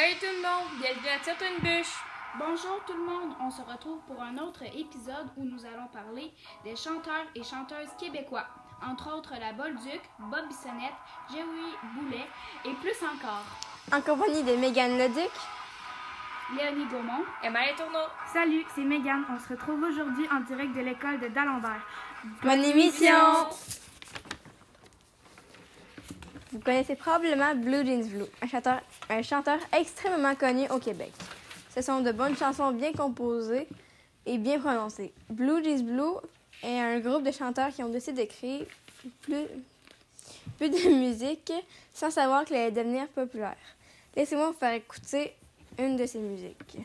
Salut tout le monde, bienvenue à Tire une bûche. Bonjour tout le monde, on se retrouve pour un autre épisode où nous allons parler des chanteurs et chanteuses québécois, entre autres la Bolduc, Bob Bissonnette, Jerry Boulet et plus encore. En compagnie de Mégane Leduc. Léonie Gaumont. Emma Les Tourneaux. Salut, c'est Mégane. On se retrouve aujourd'hui en direct de l'école de D'Alembert. Bonne émission! Vous connaissez probablement Blue Jeans Blue, un chanteur, un extrêmement connu au Québec. Ce sont de bonnes chansons bien composées et bien prononcées. Blue Jeans Blue est un groupe de chanteurs qui ont décidé de créer plus, plus de musique sans savoir qu'elle allait devenir populaire. Laissez-moi vous faire écouter une de ces musiques.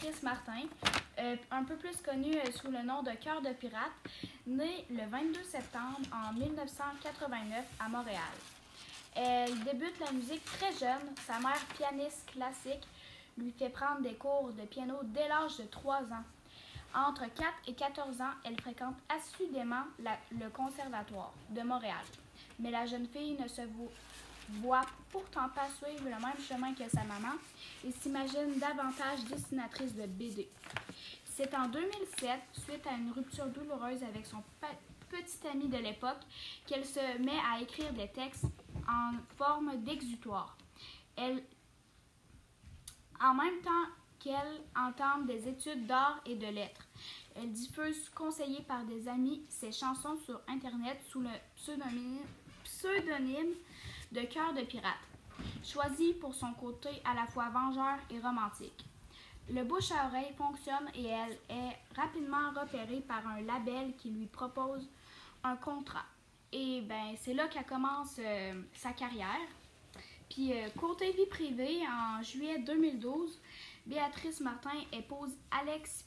Béatrice Martin, euh, un peu plus connue euh, sous le nom de Cœur de pirate, née le 22 septembre en 1989 à Montréal. Elle débute la musique très jeune. Sa mère, pianiste classique, lui fait prendre des cours de piano dès l'âge de 3 ans. Entre 4 et 14 ans, elle fréquente assidûment le conservatoire de Montréal. Mais la jeune fille ne se vo- voit pourtant pas suivre le même chemin que sa maman et s'imagine davantage dessinatrice de BD. C'est en 2007, suite à une rupture douloureuse avec son petit ami de l'époque, qu'elle se met à écrire des textes en forme d'exutoire. Elle, en même temps qu'elle entame des études d'art et de lettres. Elle diffuse, conseillée par des amis, ses chansons sur Internet sous le pseudonyme de Cœur de pirate, choisi pour son côté à la fois vengeur et romantique. Le bouche à oreille fonctionne et elle est rapidement repérée par un label qui lui propose un contrat. Et ben c'est là qu'elle commence euh, sa carrière. Puis euh, côté vie privée, en juillet 2012, Béatrice Martin épouse Alex,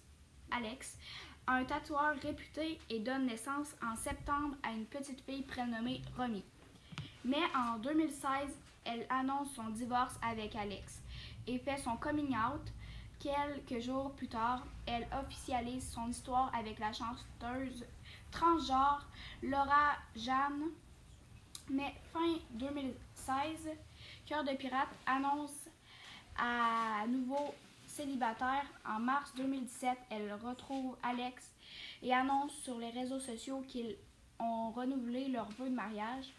Alex, un tatoueur réputé et donne naissance en septembre à une petite fille prénommée Romy. Mais en 2016, elle annonce son divorce avec Alex et fait son coming out. Quelques jours plus tard, elle officialise son histoire avec la chanteuse transgenre Laura Jeanne. Mais fin 2016, Cœur de pirate annonce à nouveau célibataire. En mars 2017, elle retrouve Alex et annonce sur les réseaux sociaux qu'ils ont renouvelé leur vœu de mariage.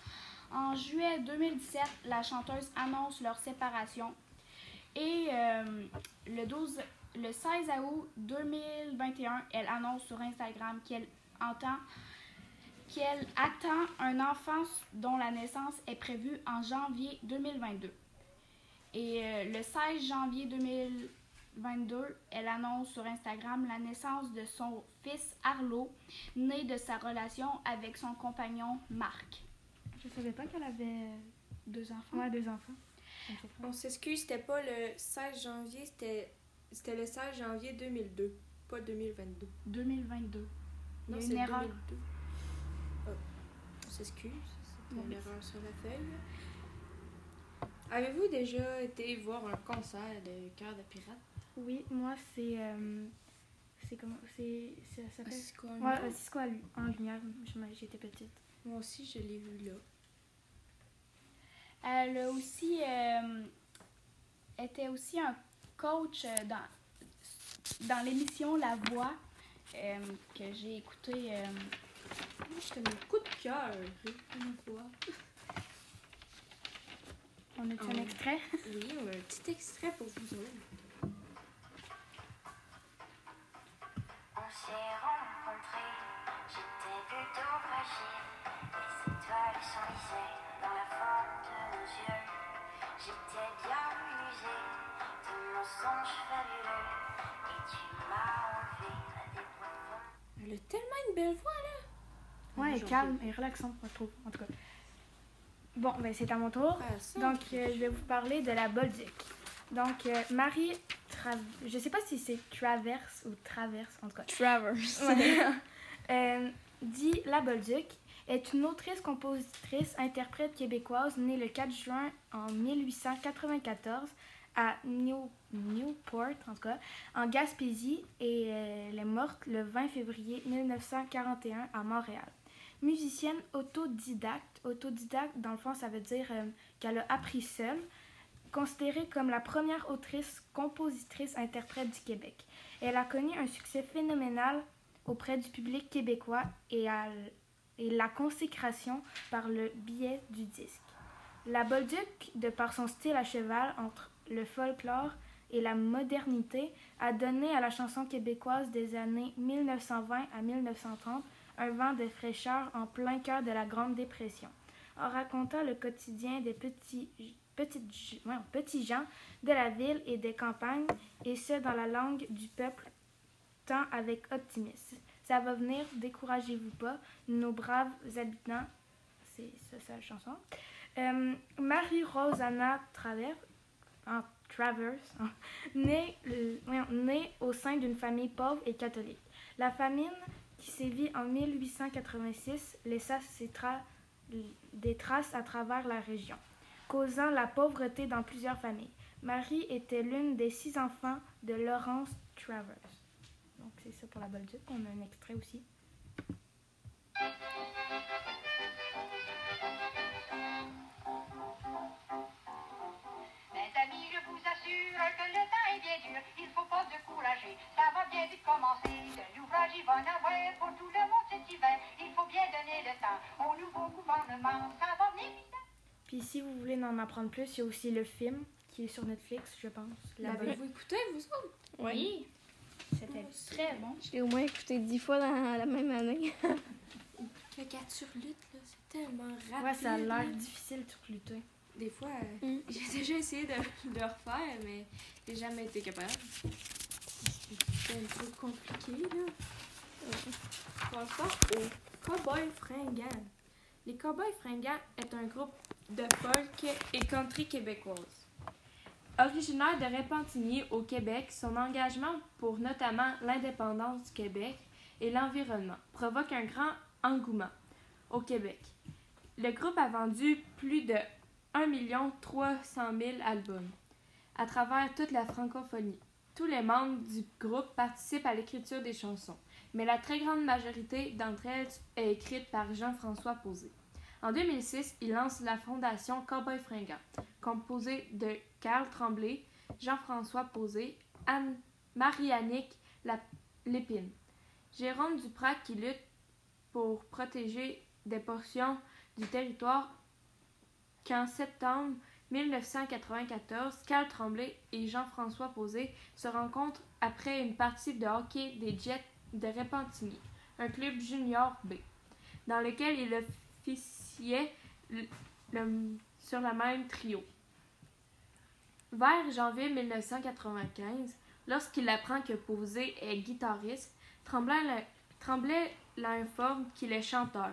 En juillet 2017, la chanteuse annonce leur séparation. Et euh, le, 12, le 16 août 2021, elle annonce sur Instagram qu'elle entend qu'elle attend un enfant dont la naissance est prévue en janvier 2022. Et euh, le 16 janvier 2022, elle annonce sur Instagram la naissance de son fils Arlo, né de sa relation avec son compagnon Marc. Je savais pas qu'elle avait Deux enfants. ouais, deux enfants. On s'excuse, c'était pas le 16 janvier, c'était c'était le 16 janvier 2002, pas 2022. 2022. Il y Non, c'est une erreur. 2002. Ah, on s'excuse, c'était une erreur sur la feuille. Avez-vous déjà été voir un concert de Cœur de pirate? Oui, moi c'est. euh, c'est comment. C'est. Ça s'appelle? Cisco Ouais, Lumière? euh, Cisco en lumière. J'étais petite. Moi aussi, je l'ai vu là. Elle a aussi euh, était aussi un coach euh, dans, dans l'émission La Voix euh, que j'ai écouté. euh, Moi, je connais coup de cœur. Une fois. On a un extrait? Oui, on a un petit extrait pour vous autres. On s'est rencontrés, j'étais plutôt fragile. Les étoiles s'enlisaient dans la forme de nos yeux. J'étais bien usée de mensonges fabuleux. Et tu m'as enlevé à des profonds. Elle a tellement une belle voix, là. Ouais, elle est calme et relaxante, je trouve. En tout cas. Bon, ben c'est à mon tour. Ah, Donc, euh, je vais vous parler de la Bolduc. Donc, euh, Marie Tra- je sais pas si c'est Traverse ou Traverse, en tout cas. Travers. Ouais. Euh, dit La Bolduc est une autrice, compositrice, interprète québécoise née le 4 juin en 1894 à New- Newport, en tout cas, en Gaspésie, et elle est morte le 20 février 1941 à Montréal. Musicienne autodidacte. Autodidacte, dans le fond, ça veut dire euh, qu'elle a appris seule. Considérée comme la première autrice, compositrice, interprète du Québec. Elle a connu un succès phénoménal auprès du public québécois et, l- et la consécration par le biais du disque. La Bolduc, de par son style à cheval entre le folklore et la modernité, a donné à la chanson québécoise des années 1920 à 1930 un vent de fraîcheur en plein cœur de la Grande Dépression, en racontant le quotidien des petits, petites, ouais, petits gens de la ville et des campagnes, et ce dans la langue du peuple tant avec optimisme. Ça va venir, découragez-vous pas, nos braves habitants. C'est ça, c'est la chanson. Euh, Marie-Rosanna Travers, en Travers, hein, née, voyons, née au sein d'une famille pauvre et catholique. La famine qui sévit en 1886 laissa des traces à travers la région, causant la pauvreté dans plusieurs familles. Marie était l'une des six enfants de Laurence Travers. Pour la Bolduc. On a un extrait aussi. Mes amis, je vous assure que le temps est bien dur. Il faut pas se décourager. Ça va bien vite commencer. De l'ouvrage, il va en avoir pour tout le monde cet hiver. Il faut bien donner le temps au nouveau gouvernement. Ça va venir vite. Puis si vous voulez en apprendre plus, il y a aussi le film qui est sur Netflix, je pense. L'avez-vous écouté, vous autres? Oui. C'était très bon. Je l'ai au moins écouté dix fois dans la même année. Le 4 sur lutte, là, c'est tellement rapide. Ouais, ça a l'air difficile de lutter. Des fois, euh, Mm. j'ai déjà essayé de, de le refaire, mais j'ai jamais été capable. C'est un peu compliqué, là. Passons aux Cowboys Fringants. Les Cowboys Fringants est un groupe de folk et country québécoise. Originaire de Repentigny au Québec, son engagement pour notamment l'indépendance du Québec et l'environnement provoque un grand engouement au Québec. Le groupe a vendu plus de 1 300 000 albums à travers toute la francophonie. Tous les membres du groupe participent à l'écriture des chansons, mais la très grande majorité d'entre elles est écrite par Jean-François Posé. En 2006, il lance la fondation Cowboy Fringant, composée de Carl Tremblay, Jean-François Posé, Anne Marie-Annick Lépine, Jérôme Duprat qui lutte pour protéger des portions du territoire qu'en septembre 1994, Carl Tremblay et Jean-François Posé se rencontrent après une partie de hockey des Jets de Repentigny, un club junior B, dans lequel il sur le même trio. Vers janvier 1995, lorsqu'il apprend que Posé est guitariste, Tremblay, Tremblay l'informe qu'il est chanteur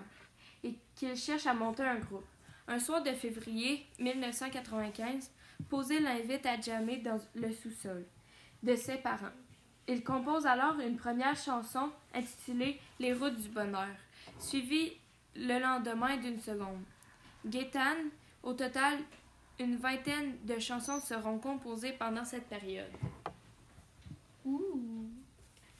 et qu'il cherche à monter un groupe. Un soir de février 1995, Posé l'invite à jammer dans le sous-sol de ses parents. Il compose alors une première chanson intitulée Les routes du bonheur, suivie le lendemain d'une seconde. Gaétane, au total, une vingtaine de chansons seront composées pendant cette période. Ouh!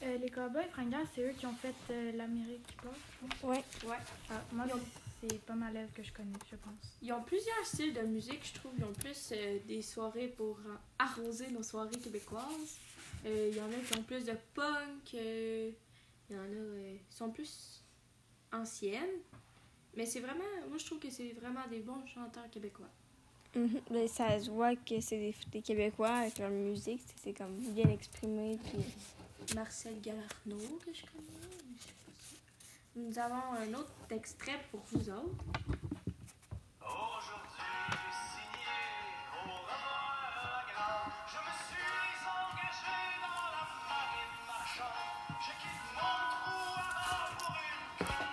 Euh, les Cowboys fringants, c'est eux qui ont fait euh, l'Amérique qui passe, je pense. Ouais. Ah, moi, ont- c'est pas mal elles que je connais, je pense. Ils ont plusieurs styles de musique, je trouve. Ils ont plus euh, des soirées pour euh, arroser nos soirées québécoises. Euh, Il y en a qui ont plus de punk. euh, Il y en a euh, qui sont plus anciennes. Mais c'est vraiment, moi je trouve que c'est vraiment des bons chanteurs québécois. Mhm. Ben, ça se voit que c'est des, des Québécois avec leur musique. c'est- comme bien exprimé. Puis... Marcel Galarno, que je connais. mais je sais pas si- Nous avons un autre extrait pour vous autres. Aujourd'hui, signé au revoir grand, je me suis engagé dans la marine marchande. Je quitte mon trou à rang pour une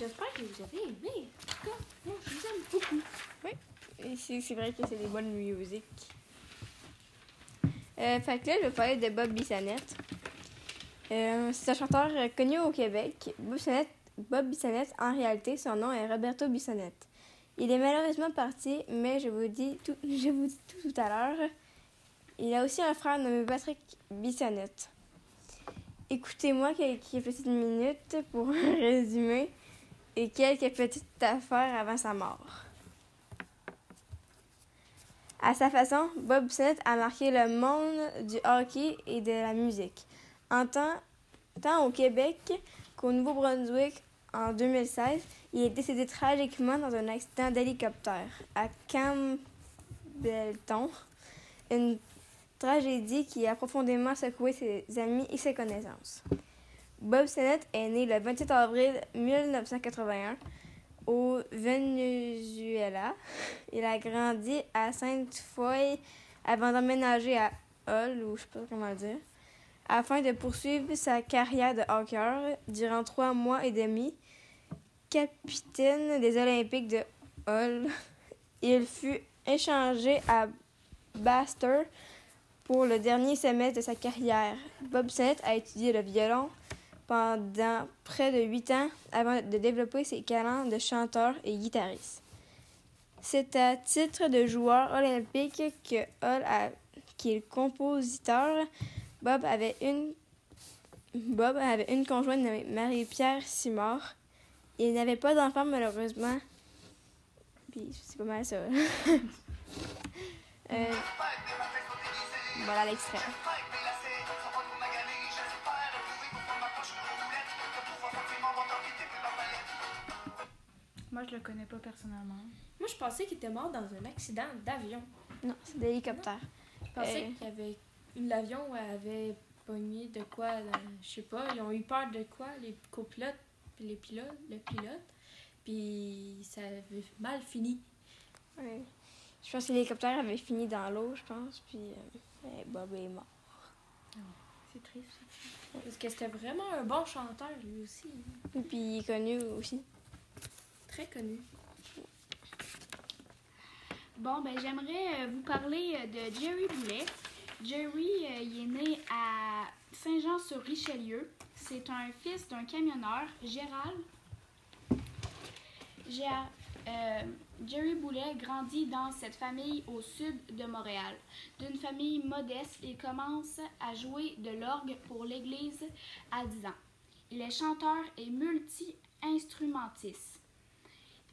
j'espère que vous avez aimé. Moi, je vous aime beaucoup. Et C'est vrai que c'est des bonnes musiques. Euh, fait que là, je vais de Bob Bissonnette. Euh, c'est un chanteur connu au Québec. Bob Bissonnette, en réalité, son nom est Roberto Bissonnette. Il est malheureusement parti, mais je vous dis tout, je vous dis tout, tout à l'heure. Il a aussi un frère nommé Patrick Bissonnette. Écoutez-moi quelques petites minutes pour résumer et quelques petites affaires avant sa mort. À sa façon, Bob Bissonnette a marqué le monde du hockey et de la musique. En tant, tant au Québec qu'au Nouveau-Brunswick en 2016, il est décédé tragiquement dans un accident d'hélicoptère à Campbellton, une tragédie qui a profondément secoué ses amis et ses connaissances. Bob Sennett est né le 27 avril 1981 au Venezuela. Il a grandi à Sainte-Foy avant d'emménager à Hull, ou je sais pas comment dire, afin de poursuivre sa carrière de hockey durant trois mois et demi. Capitaine des Olympiques de Hull, il fut échangé à Baster pour le dernier semestre de sa carrière. Bob Sennett a étudié le violon pendant près de huit ans avant de développer ses talents de chanteur et guitariste. C'est à titre de joueur olympique que Hull a, qui est compositeur, Bob avait une Bob avait une conjointe nommée Marie-Pierre Simard. Il n'avait pas d'enfant malheureusement. Puis c'est pas mal ça. Euh, voilà l'extrait. Je le connais pas personnellement. Moi, je pensais qu'il était mort dans un accident d'avion. Non, c'est d'hélicoptère. Je pensais Euh. qu'il y avait. L'avion avait pogné de quoi, euh, je sais pas, ils ont eu peur de quoi, les copilotes, puis les pilotes, le pilote, puis ça avait mal fini. Ouais. Je pense que l'hélicoptère avait fini dans l'eau, je pense, puis euh, euh, Bob est mort. C'est triste. Parce que c'était vraiment un bon chanteur, lui aussi. Et puis il est connu aussi. Très connu. Bon, ben j'aimerais euh, vous parler euh, de Jerry Boulet. Jerry, euh, il est né à Saint-Jean-sur-Richelieu. C'est un fils d'un camionneur, Gérald. Jerry Boulet grandit dans cette famille au sud de Montréal. D'une famille modeste, il commence à jouer de l'orgue pour l'église à 10 ans. Il est chanteur et multi-instrumentiste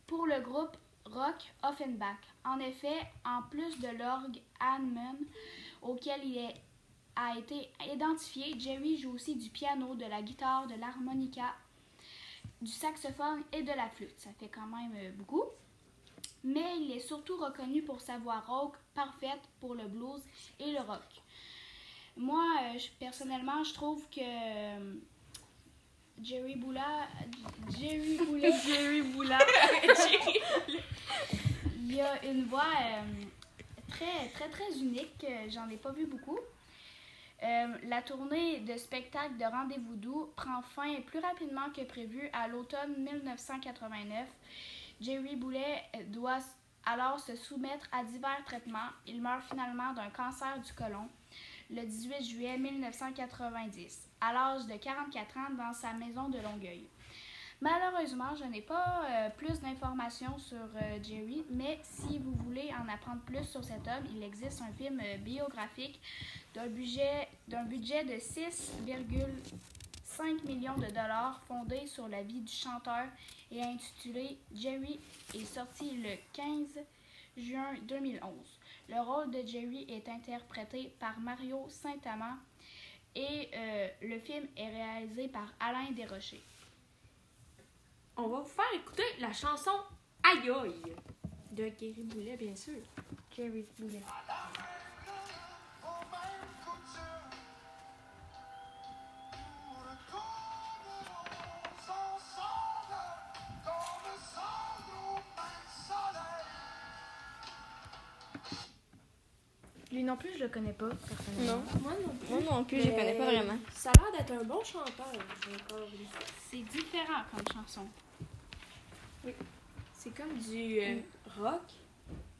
pour le groupe rock Offenbach. En effet, en plus de l'orgue Hammond auquel il est- a été identifié, Jerry joue aussi du piano, de la guitare, de l'harmonica, du saxophone et de la flûte. Ça fait quand même euh, beaucoup. Mais il est surtout reconnu pour sa voix rauque parfaite pour le blues et le rock. Moi, euh, personnellement, je trouve que euh, Jerry Boula, Jerry Boula, Jerry Boula, il y a une voix euh, très, très, très unique. euh, J'en ai pas vu beaucoup. Euh, la tournée de spectacle de Rendez-vous doux prend fin plus rapidement que prévu à l'automne 1989. Jerry Boulet doit alors se soumettre à divers traitements. Il meurt finalement d'un cancer du côlon le 18 juillet 1990, à l'âge de 44 ans dans sa maison de Longueuil. Malheureusement, je n'ai pas euh, plus d'informations sur euh, Jerry, mais si vous voulez en apprendre plus sur cet homme, il existe un film euh, biographique d'un budget, d'un budget de 6,5 millions de dollars fondé sur la vie du chanteur et intitulé Jerry est sorti le 15 juin 2011. Le rôle de Jerry est interprété par Mario Saint-Amand et euh, le film est réalisé par Alain Desrochers. On va vous faire écouter la chanson Aïe aïe de Gary Boulet, bien sûr. Jerry Boulet. Lui non plus, je le connais pas, personnellement. Non, Moi non plus. moi non plus, je Mais connais pas vraiment. Ça a l'air d'être un bon chanteur. j'ai encore vu ça. C'est différent comme chanson. C'est comme du euh, rock,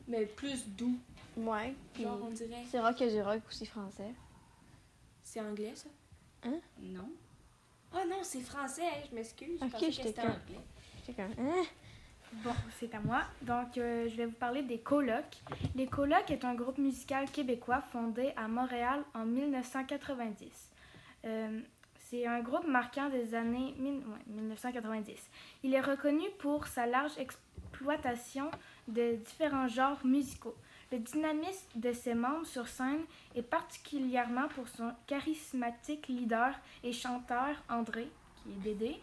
mais plus doux. Ouais. Genre, on dirait. C'est rock que du rock aussi français. C'est anglais, ça? Non. Oh non, c'est français, hein, je m'excuse. Je Ok, c'était comme- anglais. J'étais comme, hein? Bon, c'est à moi. Donc, euh, je vais vous parler des Colocs. Les Colocs est un groupe musical québécois fondé à Montréal en 1990. Euh, c'est un groupe marquant des années mille- ouais, 1990. Il est reconnu pour sa large exploitation de différents genres musicaux. Le dynamisme de ses membres sur scène est particulièrement pour son charismatique leader et chanteur André, qui est Dédé,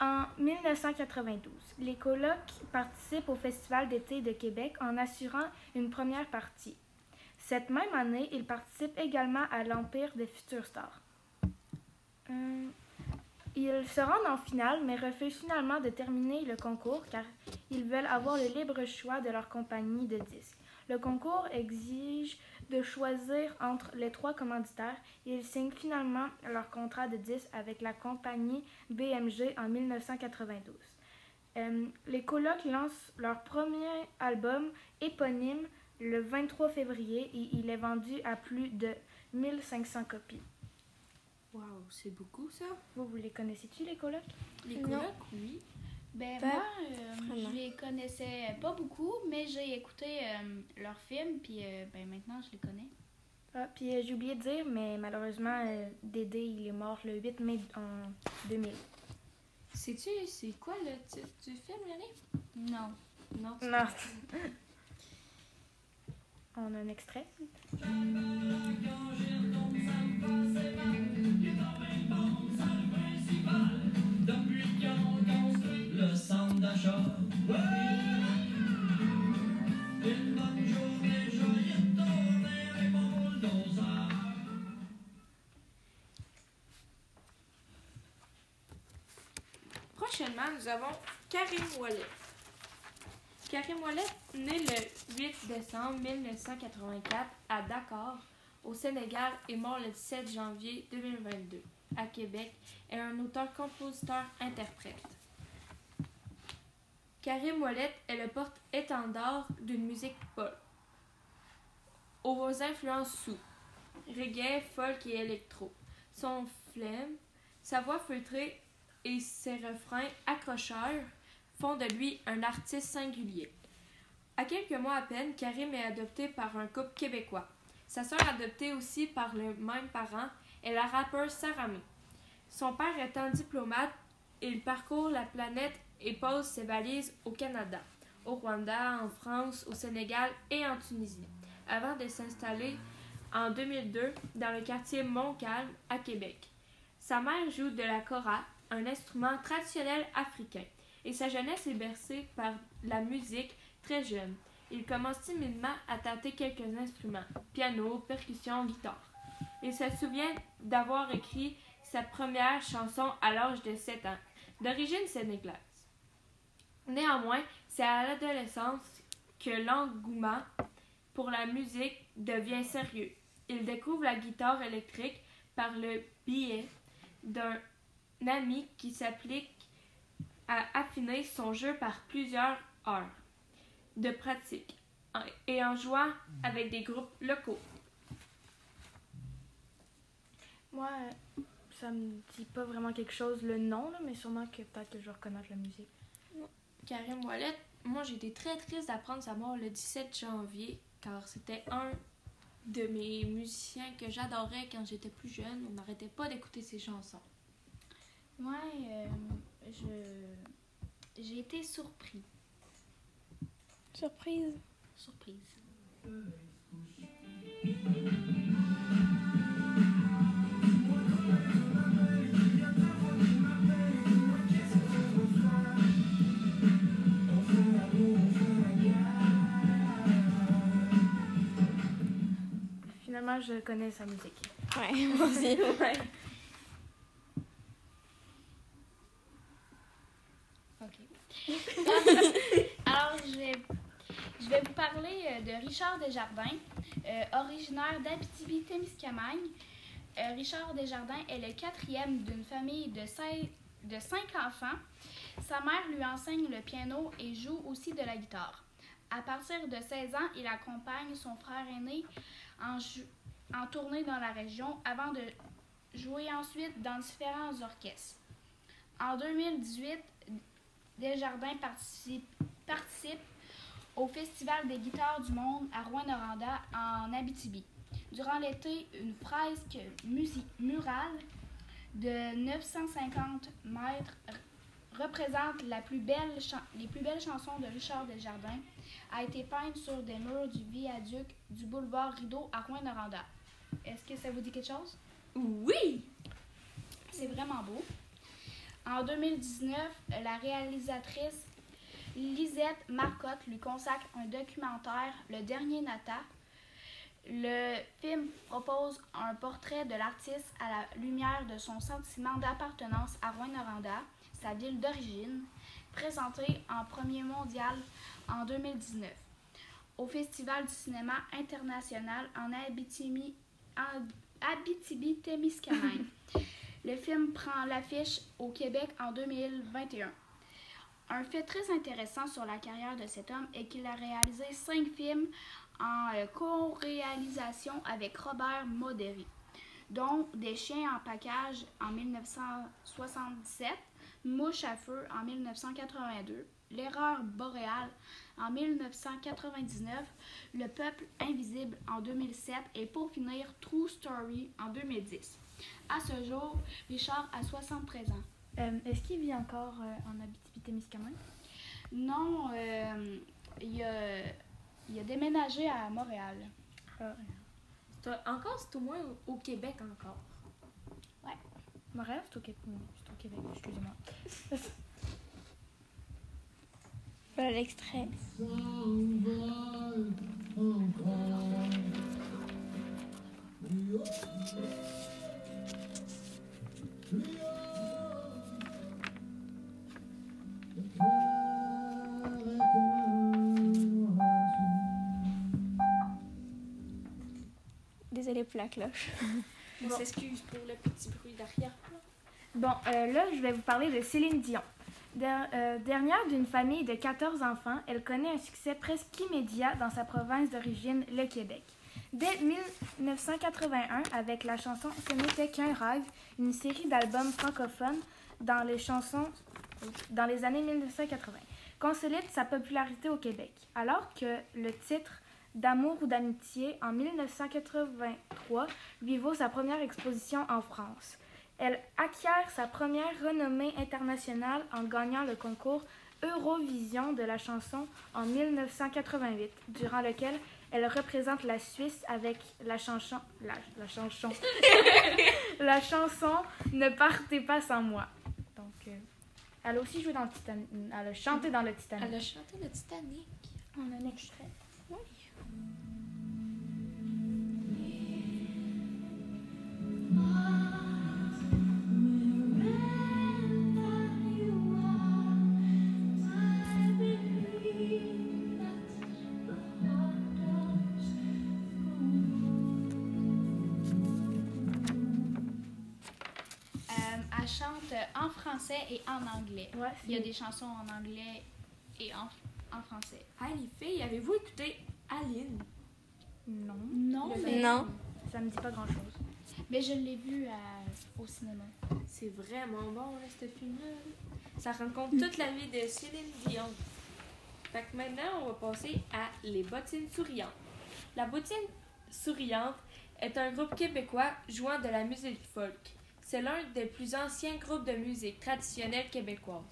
en 1992, les colocs participent au Festival d'été de Québec en assurant une première partie. Cette même année, ils participent également à l'Empire des futures stars. Euh, ils se rendent en finale, mais refusent finalement de terminer le concours car ils veulent avoir le libre choix de leur compagnie de disques. Le concours exige de choisir entre les trois commanditaires et ils signent finalement leur contrat de disque avec la compagnie BMG en 1992. Euh, les colocs lancent leur premier album éponyme le 23 février et il est vendu à plus de 1500 copies. Waouh, c'est beaucoup ça. Vous, vous les connaissez-tu, les colocs? Les colocs, oui. Ben Pas moi, euh, vraiment. je les connaissais pas beaucoup, mais j'ai écouté euh, leurs films, puis euh, ben maintenant je les connais. Ah, puis euh, j'ai oublié de dire, mais malheureusement, euh, Dédé, il est mort le 8 mai en 2000. Sais-tu, c'est quoi le titre du film, Yannick? Non. Non. Non. On a un extrait. Le d'achat. Prochainement, nous avons Karim Ouellet. Karim Ouellet, né le 8 décembre 1984 à Dakar, au Sénégal, et mort le 17 janvier 2022 à Québec, est un auteur-compositeur-interprète. Karim Ouellet est le porte-étendard d'une musique pop, aux influences sous, reggae, folk et électro. Son flemme, sa voix feutrée et ses refrains accrocheurs font de lui un artiste singulier. À quelques mois à peine, Karim est adopté par un couple québécois. Sa sœur adoptée aussi par le même parent est la rappeuse Sarami. Son père étant diplomate, il parcourt la planète et pose ses valises au Canada, au Rwanda, en France, au Sénégal et en Tunisie, avant de s'installer en 2002 dans le quartier Montcalm à Québec. Sa mère joue de la kora, un instrument traditionnel africain, et sa jeunesse est bercée par la musique très jeune. Il commence timidement à tâter quelques instruments, piano, percussion, guitare. Il se souvient d'avoir écrit sa première chanson à l'âge de 7 ans, d'origine sénégalaise. Néanmoins, c'est à l'adolescence que l'engouement pour la musique devient sérieux. Il découvre la guitare électrique par le biais d'un ami qui s'applique à affiner son jeu par plusieurs heures de pratique et en jouant avec des groupes locaux. Moi, euh, ça me dit pas vraiment quelque chose le nom, là, mais sûrement que peut-être que je vais reconnaître la musique. Karim Ouellet, moi j'ai été très triste d'apprendre sa mort le 17 janvier car c'était un de mes musiciens que j'adorais quand j'étais plus jeune. On n'arrêtait pas d'écouter ses chansons. Moi, euh, je j'ai été surpris. Surprise. Surprise. Finalement, je connais sa musique. Ouais, moi aussi. OK. Alors, je vais, je vais vous parler euh, de Richard Desjardins, euh, originaire d'Abitibi-Témiscamingue. Euh, Richard Desjardins est le quatrième d'une famille de, cinq- de cinq enfants. Sa mère lui enseigne le piano et joue aussi de la guitare. À partir de 16 ans, il accompagne son frère aîné en, tournée dans la région avant de jouer ensuite dans différents orchestres. En 2018, Desjardins participe, au Festival des guitares du monde à Rouen-Noranda en Abitibi. Durant l'été, une fresque murale de 950 mètres représente les plus belles chansons de Richard Desjardins a été peinte sur des murs du viaduc du boulevard Rideau à Rouen-Noranda. Est-ce que ça vous dit quelque chose? Oui! C'est vraiment beau. En 2019, la réalisatrice Lisette Marcotte lui consacre un documentaire, Le Dernier Nata. Le film propose un portrait de l'artiste à la lumière de son sentiment d'appartenance à Rouen-Noranda, sa ville d'origine, présenté en premier mondial en 2019 au Festival du cinéma international en Abitibi, en Abitibi-Témiscamingue. Le film prend l'affiche au Québec en 2021. Un fait très intéressant sur la carrière de cet homme est qu'il a réalisé cinq films en euh, co-réalisation avec Robert Moderi, dont Des chiens en package en 1977, Mouche à feu en 1982, L'erreur boréale en 1999, Le peuple invisible en 2007 et pour finir True Story en 2010. À ce jour, Richard a 73 ans. Euh, Est-ce qu'il vit encore euh, en Abitibi-Témiscamingue? Non, euh, il, a, il a déménagé à Montréal. Un- Encore, c'est au moins au, Québec encore. Montréal, c'est au, Québec. c'est au Québec, excusez-moi. Voilà l'extrait. La cloche. On s'excuse pour le petit bruit derrière. Bon, euh, là, je vais vous parler de Céline Dion. Der- euh, dernière d'une famille de 14 enfants, elle connaît un succès presque immédiat dans sa province d'origine, le Québec. Dès 1981, avec la chanson Ce n'était qu'un rêve, une série d'albums francophones dans les chansons dans les années 1980, consolide sa popularité au Québec, alors que le titre D'amour ou d'amitié en 1983 lui vaut sa première exposition en France. Elle acquiert sa première renommée internationale en gagnant le concours Eurovision de la chanson en 1988, durant lequel elle représente la Suisse avec la chanson la, la chanson la chanson Ne partez pas sans moi. Donc euh, elle a aussi joué dans le Titanic, elle a chanté dans le Titanic. Elle a chanté le Titanic. On a un extrait. En français et en anglais. Ouais, Il y a des chansons en anglais et en, en français. Hey les filles, avez-vous écouté Aline? Non, Non, mais, Non. ça me dit pas grand chose. Mais je l'ai vu à- au cinéma. C'est vraiment bon, là, ce film-là. Ça raconte toute la vie de Céline Dion. Fait que maintenant, on va passer à Les Bottines Souriantes. La Bottine Souriante est un groupe québécois jouant de la musique folk. C'est l'un des plus anciens groupes de musique traditionnelle québécoise,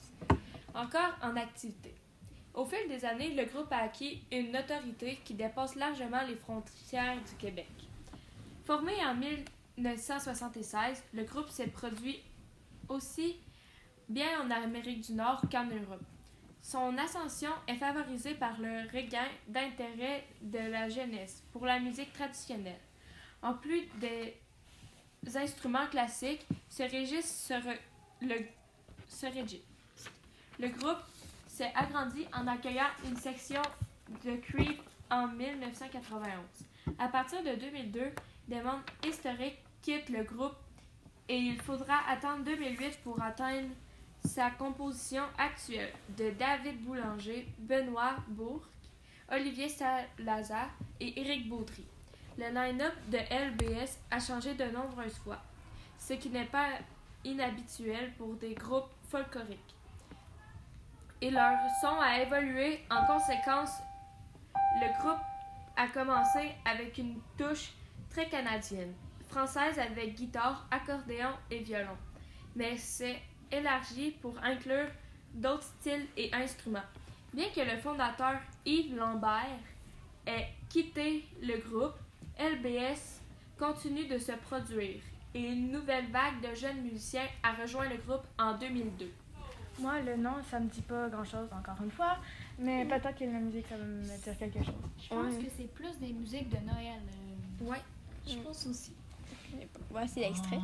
encore en activité. Au fil des années, le groupe a acquis une notoriété qui dépasse largement les frontières du Québec. Formé en 1976, le groupe s'est produit aussi bien en Amérique du Nord qu'en Europe. Son ascension est favorisée par le regain d'intérêt de la jeunesse pour la musique traditionnelle. En plus des instruments classiques, ce registre le, se régit. Le groupe s'est agrandi en accueillant une section de Creed en 1991. À partir de 2002, des membres historiques quittent le groupe et il faudra attendre 2008 pour atteindre sa composition actuelle de David Boulanger, Benoît Bourque, Olivier Salazar et Éric Baudry. Le line-up de LBS a changé de nombreuses fois, ce qui n'est pas inhabituel pour des groupes folkloriques. Et leur son a évolué en conséquence. Le groupe a commencé avec une touche très canadienne, française avec guitare, accordéon et violon, mais s'est élargi pour inclure d'autres styles et instruments. Bien que le fondateur Yves Lambert ait quitté le groupe, LBS continue de se produire et une nouvelle vague de jeunes musiciens a rejoint le groupe en 2002. Moi, le nom, ça me dit pas grand-chose, encore une fois, mais peut-être que la musique, ça va me dire quelque chose. Je pense que c'est plus des musiques de Noël. euh. Ouais, je pense aussi. Voici l'extrait.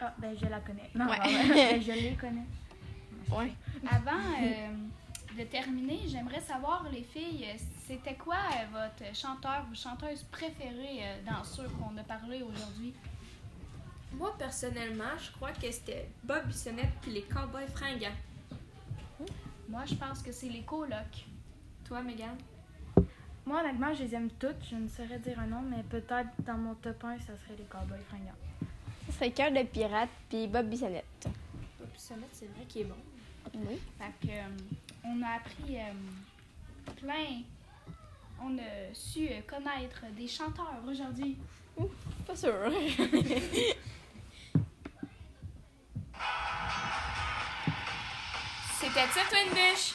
Ah, ben je la connais. Non, Ouais. ben, je les connais. Ouais. Avant euh, de terminer, j'aimerais savoir, les filles, euh, c'était quoi euh, votre chanteur ou chanteuse préférée euh, dans ceux qu'on a parlé aujourd'hui? Moi, personnellement, je crois que c'était Bob Bissonnette puis les Cowboys fringants. Moi, je pense que c'est les colocs. Toi, Megan? Moi, honnêtement, je les aime toutes. Je ne saurais dire un nom, mais peut-être dans mon top 1, ça serait les Cowboys fringants. Ce serait Cœur de pirate puis Bob Bissonnette. Bob Bissonnette, c'est vrai qu'il est bon. Oui. Fait que, euh, on a appris euh, plein. On a su euh, connaître des chanteurs aujourd'hui. Pas sûr. C'était ça, Twinbish?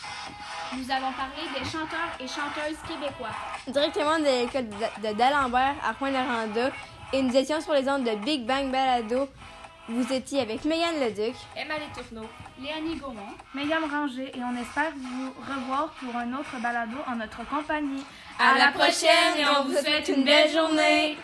Nous allons parler des chanteurs et chanteuses québécois. Directement de l'école de, d'Alembert à Rouyn-Noranda. Et nous étions sur les ondes de Big Bang Balado. Vous étiez avec Megan Leduc. Emma Les Tourneaux. Léonie Gaumont. Mégane Ranger et on espère vous revoir pour un autre balado en notre compagnie. À la prochaine et on vous souhaite une belle journée!